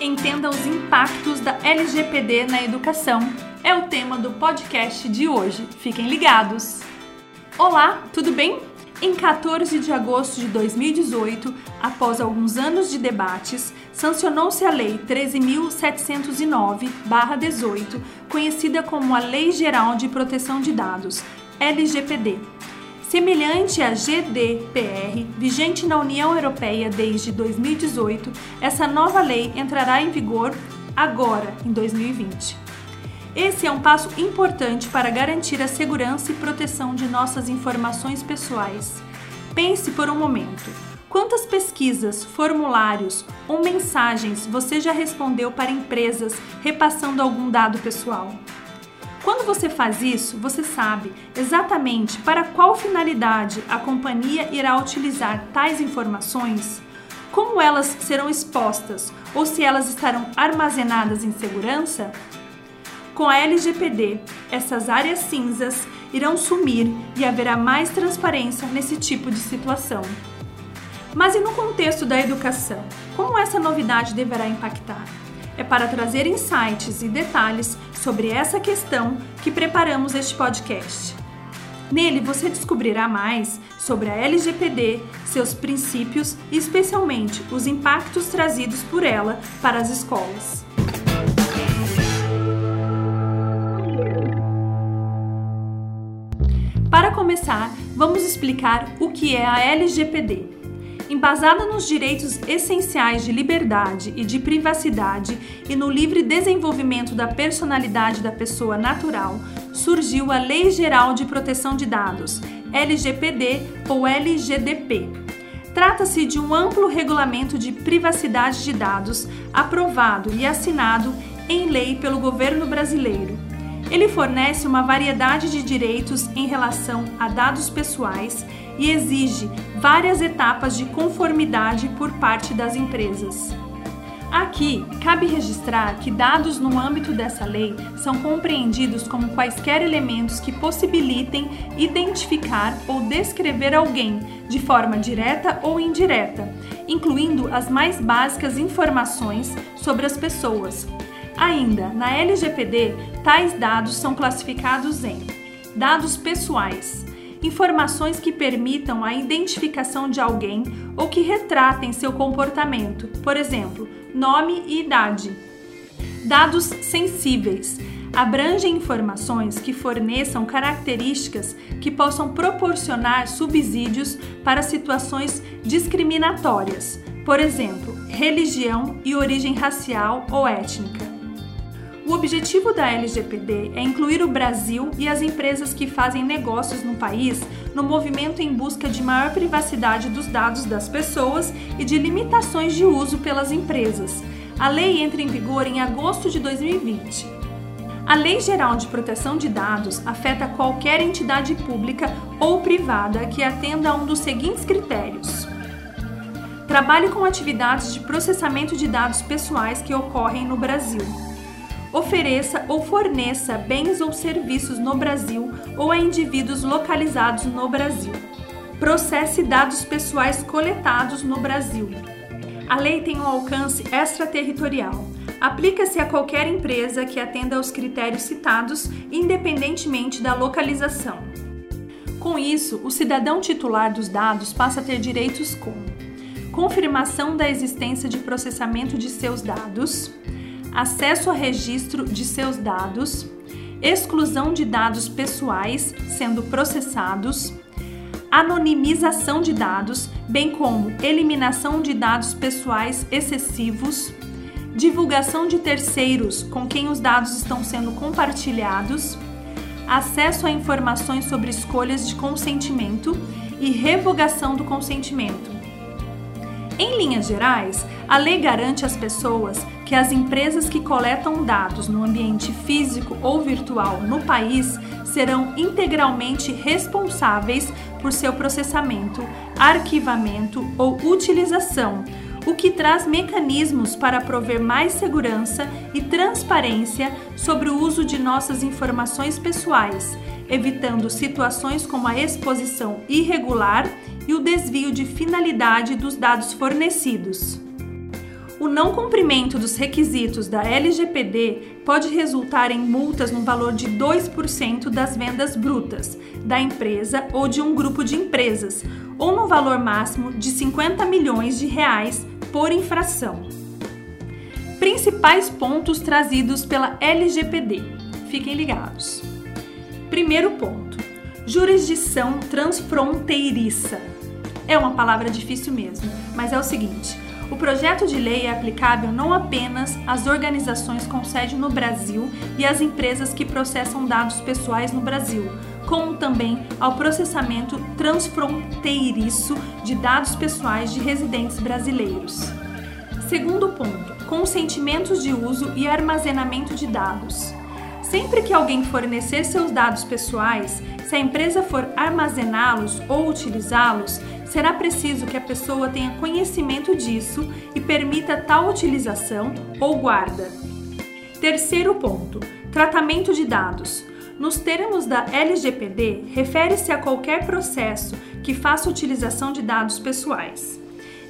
entenda os impactos da LGPD na educação. É o tema do podcast de hoje. Fiquem ligados! Olá, tudo bem? Em 14 de agosto de 2018, após alguns anos de debates, sancionou-se a Lei 13.709-18, conhecida como a Lei Geral de Proteção de Dados, LGPD Semelhante à GDPR, vigente na União Europeia desde 2018, essa nova lei entrará em vigor agora, em 2020. Esse é um passo importante para garantir a segurança e proteção de nossas informações pessoais. Pense por um momento: quantas pesquisas, formulários ou mensagens você já respondeu para empresas repassando algum dado pessoal? Quando você faz isso, você sabe exatamente para qual finalidade a companhia irá utilizar tais informações, como elas serão expostas ou se elas estarão armazenadas em segurança. Com a LGPD, essas áreas cinzas irão sumir e haverá mais transparência nesse tipo de situação. Mas e no contexto da educação? Como essa novidade deverá impactar? É para trazer insights e detalhes sobre essa questão que preparamos este podcast. Nele você descobrirá mais sobre a LGPD, seus princípios e, especialmente, os impactos trazidos por ela para as escolas. Para começar, vamos explicar o que é a LGPD embasada nos direitos essenciais de liberdade e de privacidade e no livre desenvolvimento da personalidade da pessoa natural, surgiu a Lei Geral de Proteção de Dados, LGPD ou LGDP. Trata-se de um amplo regulamento de privacidade de dados aprovado e assinado em lei pelo governo brasileiro. Ele fornece uma variedade de direitos em relação a dados pessoais e exige várias etapas de conformidade por parte das empresas. Aqui, cabe registrar que dados no âmbito dessa lei são compreendidos como quaisquer elementos que possibilitem identificar ou descrever alguém de forma direta ou indireta, incluindo as mais básicas informações sobre as pessoas. Ainda, na LGPD, tais dados são classificados em dados pessoais, informações que permitam a identificação de alguém ou que retratem seu comportamento, por exemplo, nome e idade. Dados sensíveis abrangem informações que forneçam características que possam proporcionar subsídios para situações discriminatórias, por exemplo, religião e origem racial ou étnica. O objetivo da LGPD é incluir o Brasil e as empresas que fazem negócios no país no movimento em busca de maior privacidade dos dados das pessoas e de limitações de uso pelas empresas. A lei entra em vigor em agosto de 2020. A Lei Geral de Proteção de Dados afeta qualquer entidade pública ou privada que atenda a um dos seguintes critérios. Trabalhe com atividades de processamento de dados pessoais que ocorrem no Brasil ofereça ou forneça bens ou serviços no Brasil ou a indivíduos localizados no Brasil. Processe dados pessoais coletados no Brasil. A lei tem um alcance extraterritorial. Aplica-se a qualquer empresa que atenda aos critérios citados, independentemente da localização. Com isso, o cidadão titular dos dados passa a ter direitos como confirmação da existência de processamento de seus dados, acesso a registro de seus dados, exclusão de dados pessoais sendo processados, anonimização de dados, bem como eliminação de dados pessoais excessivos, divulgação de terceiros com quem os dados estão sendo compartilhados, acesso a informações sobre escolhas de consentimento e revogação do consentimento. Em linhas gerais, a lei garante às pessoas que as empresas que coletam dados no ambiente físico ou virtual no país serão integralmente responsáveis por seu processamento, arquivamento ou utilização, o que traz mecanismos para prover mais segurança e transparência sobre o uso de nossas informações pessoais, evitando situações como a exposição irregular e o desvio de finalidade dos dados fornecidos. O não cumprimento dos requisitos da LGPD pode resultar em multas no valor de 2% das vendas brutas da empresa ou de um grupo de empresas, ou no valor máximo de 50 milhões de reais por infração. Principais pontos trazidos pela LGPD. Fiquem ligados. Primeiro ponto: jurisdição transfronteiriça. É uma palavra difícil mesmo, mas é o seguinte: o projeto de lei é aplicável não apenas às organizações com sede no Brasil e às empresas que processam dados pessoais no Brasil, como também ao processamento transfronteiriço de dados pessoais de residentes brasileiros. Segundo ponto: consentimentos de uso e armazenamento de dados. Sempre que alguém fornecer seus dados pessoais, se a empresa for armazená-los ou utilizá-los, será preciso que a pessoa tenha conhecimento disso e permita tal utilização ou guarda. Terceiro ponto: tratamento de dados. Nos termos da LGPD, refere-se a qualquer processo que faça utilização de dados pessoais.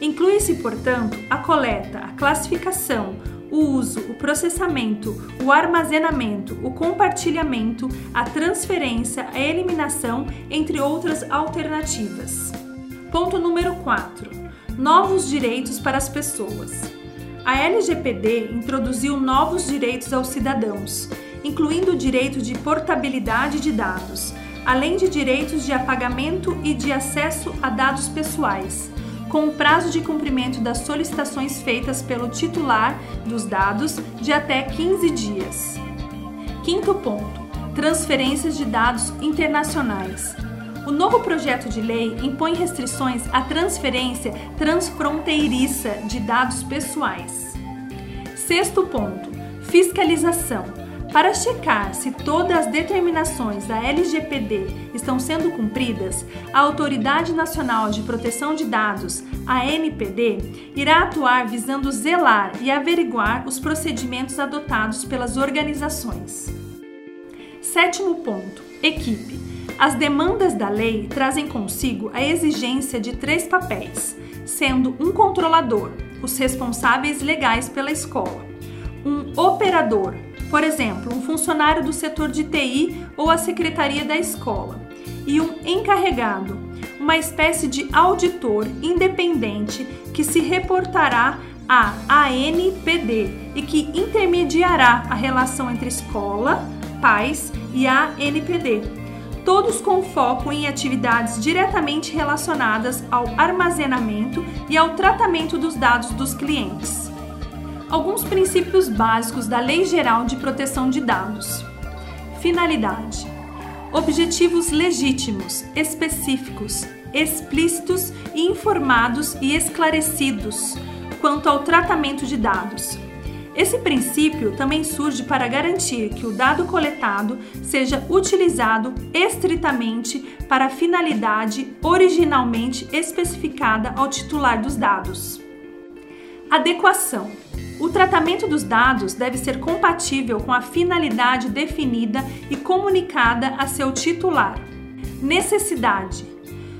Inclui-se, portanto, a coleta, a classificação, o uso, o processamento, o armazenamento, o compartilhamento, a transferência, a eliminação, entre outras alternativas. Ponto número 4. Novos direitos para as pessoas. A LGPD introduziu novos direitos aos cidadãos, incluindo o direito de portabilidade de dados, além de direitos de apagamento e de acesso a dados pessoais, com o prazo de cumprimento das solicitações feitas pelo titular dos dados de até 15 dias. Quinto ponto: transferências de dados internacionais. O novo projeto de lei impõe restrições à transferência transfronteiriça de dados pessoais. Sexto ponto: fiscalização. Para checar se todas as determinações da LGPD estão sendo cumpridas, a Autoridade Nacional de Proteção de Dados, ANPD, irá atuar visando zelar e averiguar os procedimentos adotados pelas organizações. Sétimo ponto: equipe. As demandas da lei trazem consigo a exigência de três papéis, sendo um controlador, os responsáveis legais pela escola, um operador, por exemplo, um funcionário do setor de TI ou a secretaria da escola, e um encarregado, uma espécie de auditor independente que se reportará à ANPD e que intermediará a relação entre escola, pais e a ANPD, todos com foco em atividades diretamente relacionadas ao armazenamento e ao tratamento dos dados dos clientes. Alguns princípios básicos da Lei Geral de Proteção de Dados. Finalidade: objetivos legítimos, específicos, explícitos e informados e esclarecidos quanto ao tratamento de dados esse princípio também surge para garantir que o dado coletado seja utilizado estritamente para a finalidade originalmente especificada ao titular dos dados. Adequação. O tratamento dos dados deve ser compatível com a finalidade definida e comunicada a seu titular. Necessidade.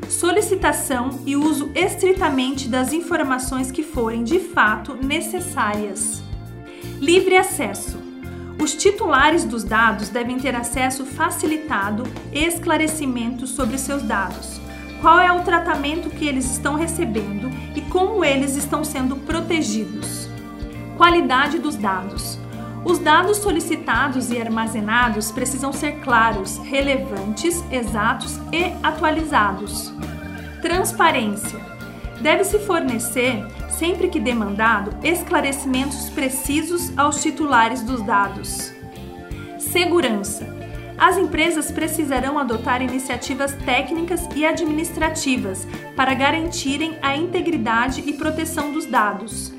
Solicitação e uso estritamente das informações que forem de fato necessárias. Livre acesso. Os titulares dos dados devem ter acesso facilitado e esclarecimento sobre seus dados. Qual é o tratamento que eles estão recebendo e como eles estão sendo protegidos. Qualidade dos dados. Os dados solicitados e armazenados precisam ser claros, relevantes, exatos e atualizados. Transparência. Deve-se fornecer sempre que demandado, esclarecimentos precisos aos titulares dos dados. Segurança. As empresas precisarão adotar iniciativas técnicas e administrativas para garantirem a integridade e proteção dos dados.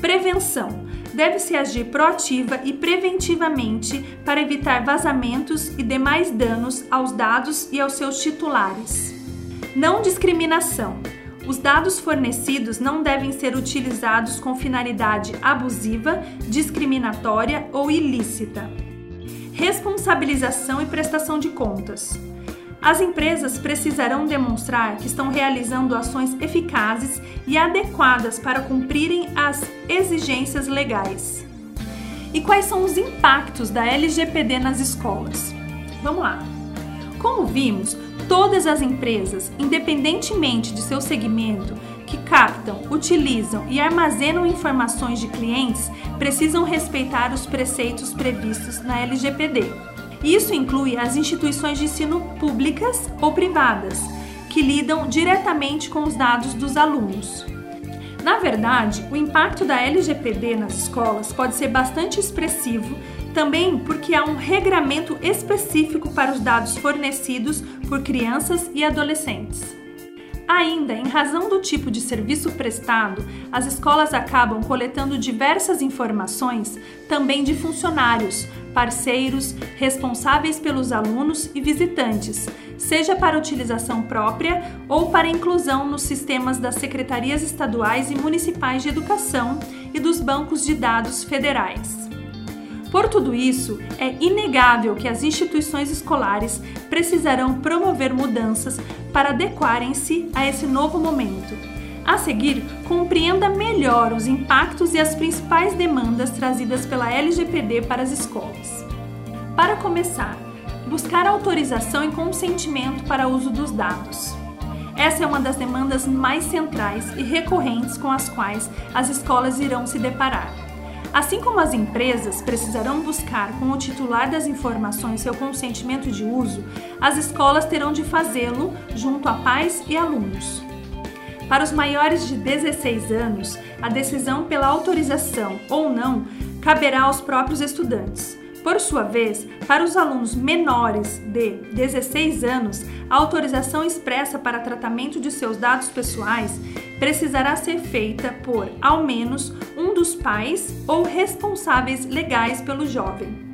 Prevenção. Deve-se agir proativa e preventivamente para evitar vazamentos e demais danos aos dados e aos seus titulares. Não discriminação os dados fornecidos não devem ser utilizados com finalidade abusiva, discriminatória ou ilícita. Responsabilização e prestação de contas. As empresas precisarão demonstrar que estão realizando ações eficazes e adequadas para cumprirem as exigências legais. E quais são os impactos da LGPD nas escolas? Vamos lá. Como vimos, todas as empresas, independentemente de seu segmento, que captam, utilizam e armazenam informações de clientes precisam respeitar os preceitos previstos na LGPD. Isso inclui as instituições de ensino públicas ou privadas, que lidam diretamente com os dados dos alunos. Na verdade, o impacto da LGPD nas escolas pode ser bastante expressivo, também porque há um regramento específico para os dados fornecidos por crianças e adolescentes. Ainda, em razão do tipo de serviço prestado, as escolas acabam coletando diversas informações também de funcionários, parceiros, responsáveis pelos alunos e visitantes, seja para utilização própria ou para inclusão nos sistemas das secretarias estaduais e municipais de educação e dos bancos de dados federais. Por tudo isso, é inegável que as instituições escolares precisarão promover mudanças para adequarem-se a esse novo momento. A seguir, compreenda melhor os impactos e as principais demandas trazidas pela LGPD para as escolas. Para começar, buscar autorização e consentimento para uso dos dados. Essa é uma das demandas mais centrais e recorrentes com as quais as escolas irão se deparar. Assim como as empresas precisarão buscar com o titular das informações seu consentimento de uso, as escolas terão de fazê-lo junto a pais e alunos. Para os maiores de 16 anos, a decisão pela autorização ou não caberá aos próprios estudantes. Por sua vez, para os alunos menores de 16 anos, a autorização expressa para tratamento de seus dados pessoais precisará ser feita por, ao menos, um dos pais ou responsáveis legais pelo jovem.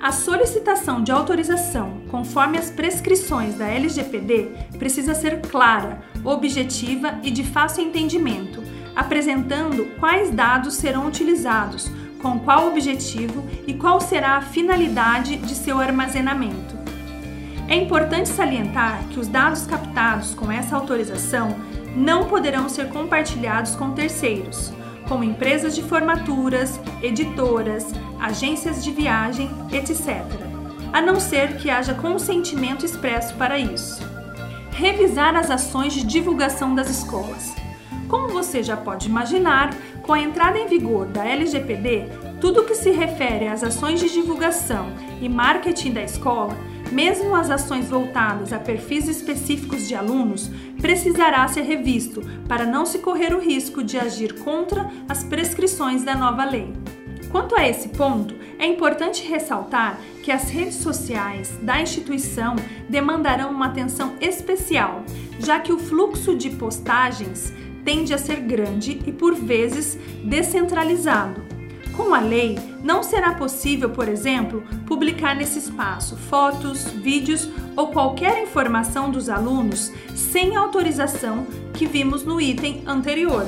A solicitação de autorização, conforme as prescrições da LGPD, precisa ser clara, objetiva e de fácil entendimento, apresentando quais dados serão utilizados, com qual objetivo e qual será a finalidade de seu armazenamento. É importante salientar que os dados captados com essa autorização não poderão ser compartilhados com terceiros, como empresas de formaturas, editoras, agências de viagem, etc., a não ser que haja consentimento expresso para isso. Revisar as ações de divulgação das escolas. Como você já pode imaginar, com a entrada em vigor da LGPD, tudo que se refere às ações de divulgação e marketing da escola mesmo as ações voltadas a perfis específicos de alunos, precisará ser revisto para não se correr o risco de agir contra as prescrições da nova lei. Quanto a esse ponto, é importante ressaltar que as redes sociais da instituição demandarão uma atenção especial, já que o fluxo de postagens tende a ser grande e, por vezes, descentralizado com a lei, não será possível, por exemplo, publicar nesse espaço fotos, vídeos ou qualquer informação dos alunos sem autorização que vimos no item anterior.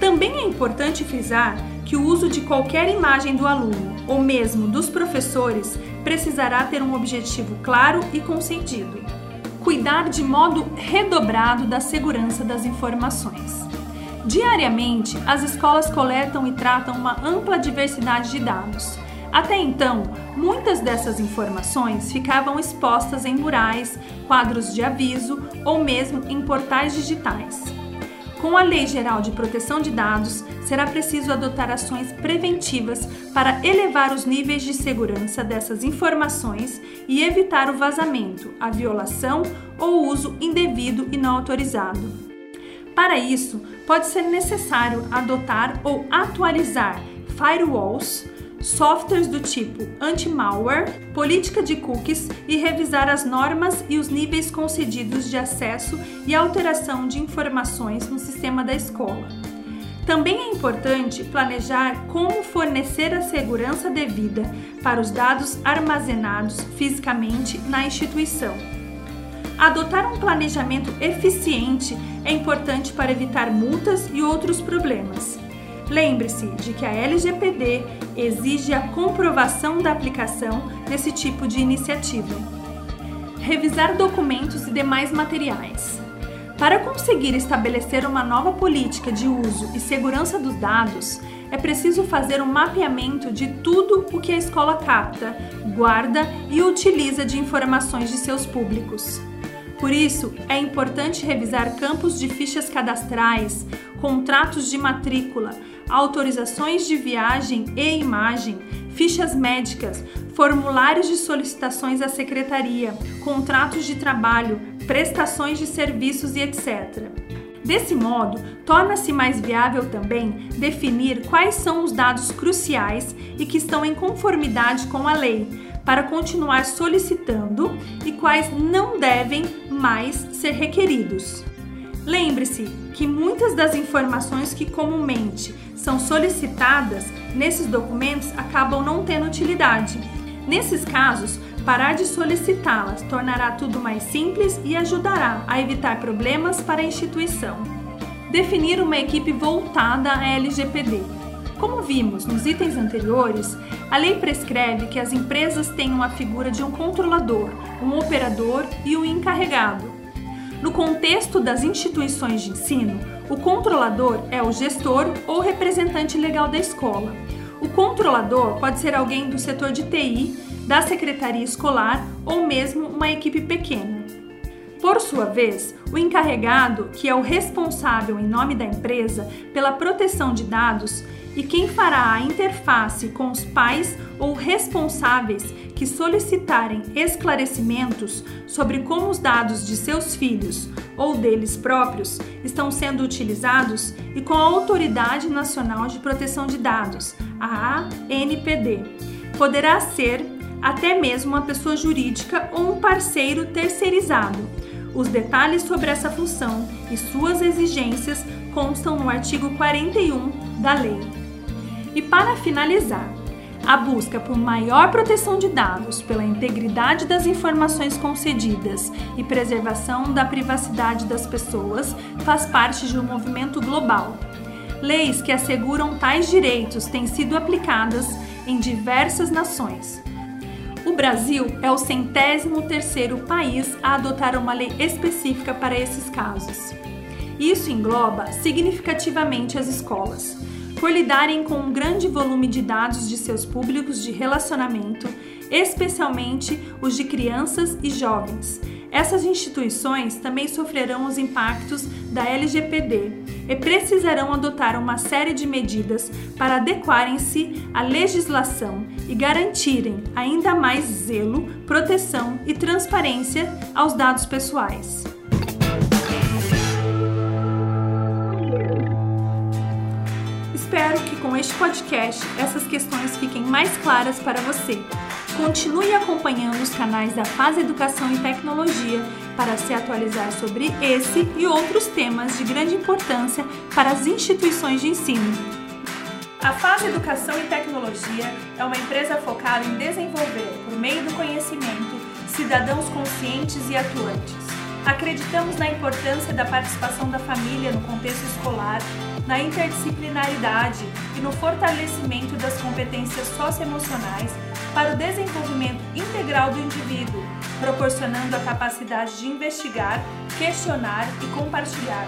Também é importante frisar que o uso de qualquer imagem do aluno ou mesmo dos professores precisará ter um objetivo claro e consentido. Cuidar de modo redobrado da segurança das informações. Diariamente, as escolas coletam e tratam uma ampla diversidade de dados. Até então, muitas dessas informações ficavam expostas em murais, quadros de aviso ou mesmo em portais digitais. Com a Lei Geral de Proteção de Dados, será preciso adotar ações preventivas para elevar os níveis de segurança dessas informações e evitar o vazamento, a violação ou uso indevido e não autorizado. Para isso, pode ser necessário adotar ou atualizar firewalls, softwares do tipo anti-malware, política de cookies e revisar as normas e os níveis concedidos de acesso e alteração de informações no sistema da escola. Também é importante planejar como fornecer a segurança devida para os dados armazenados fisicamente na instituição Adotar um planejamento eficiente é importante para evitar multas e outros problemas. Lembre-se de que a LGPD exige a comprovação da aplicação desse tipo de iniciativa. revisar documentos e demais materiais. Para conseguir estabelecer uma nova política de uso e segurança dos dados, é preciso fazer um mapeamento de tudo o que a escola capta, guarda e utiliza de informações de seus públicos. Por isso, é importante revisar campos de fichas cadastrais, contratos de matrícula, autorizações de viagem e imagem, fichas médicas, formulários de solicitações à secretaria, contratos de trabalho, prestações de serviços e etc. Desse modo, torna-se mais viável também definir quais são os dados cruciais e que estão em conformidade com a lei, para continuar solicitando e quais não devem mais ser requeridos. Lembre-se que muitas das informações que comumente são solicitadas nesses documentos acabam não tendo utilidade. Nesses casos, parar de solicitá-las tornará tudo mais simples e ajudará a evitar problemas para a instituição. Definir uma equipe voltada à LGPD. Como vimos nos itens anteriores, a lei prescreve que as empresas tenham a figura de um controlador, um operador e um encarregado. No contexto das instituições de ensino, o controlador é o gestor ou representante legal da escola. O controlador pode ser alguém do setor de TI, da secretaria escolar ou mesmo uma equipe pequena. Por sua vez, o encarregado, que é o responsável em nome da empresa pela proteção de dados e quem fará a interface com os pais ou responsáveis que solicitarem esclarecimentos sobre como os dados de seus filhos ou deles próprios estão sendo utilizados e com a Autoridade Nacional de Proteção de Dados, a ANPD. Poderá ser até mesmo uma pessoa jurídica ou um parceiro terceirizado os detalhes sobre essa função e suas exigências constam no artigo 41 da lei. E para finalizar, a busca por maior proteção de dados, pela integridade das informações concedidas e preservação da privacidade das pessoas faz parte de um movimento global. Leis que asseguram tais direitos têm sido aplicadas em diversas nações, o Brasil é o centésimo terceiro país a adotar uma lei específica para esses casos. Isso engloba significativamente as escolas, por lidarem com um grande volume de dados de seus públicos de relacionamento, especialmente os de crianças e jovens. Essas instituições também sofrerão os impactos da LGPD e precisarão adotar uma série de medidas para adequarem-se à legislação e garantirem ainda mais zelo, proteção e transparência aos dados pessoais. Espero que com este podcast essas questões fiquem mais claras para você. Continue acompanhando os canais da Faz Educação e Tecnologia para se atualizar sobre esse e outros temas de grande importância para as instituições de ensino. A Faz Educação e Tecnologia é uma empresa focada em desenvolver, por meio do conhecimento, cidadãos conscientes e atuantes. Acreditamos na importância da participação da família no contexto escolar, na interdisciplinaridade e no fortalecimento das competências socioemocionais para o desenvolvimento integral do indivíduo, proporcionando a capacidade de investigar, questionar e compartilhar.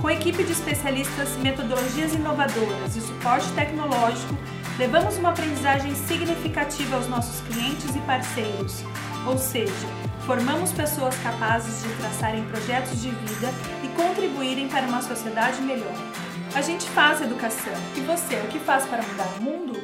Com equipe de especialistas, metodologias inovadoras e suporte tecnológico, levamos uma aprendizagem significativa aos nossos clientes e parceiros, ou seja, formamos pessoas capazes de traçarem projetos de vida contribuírem para uma sociedade melhor. A gente faz educação. E você, o que faz para mudar o mundo?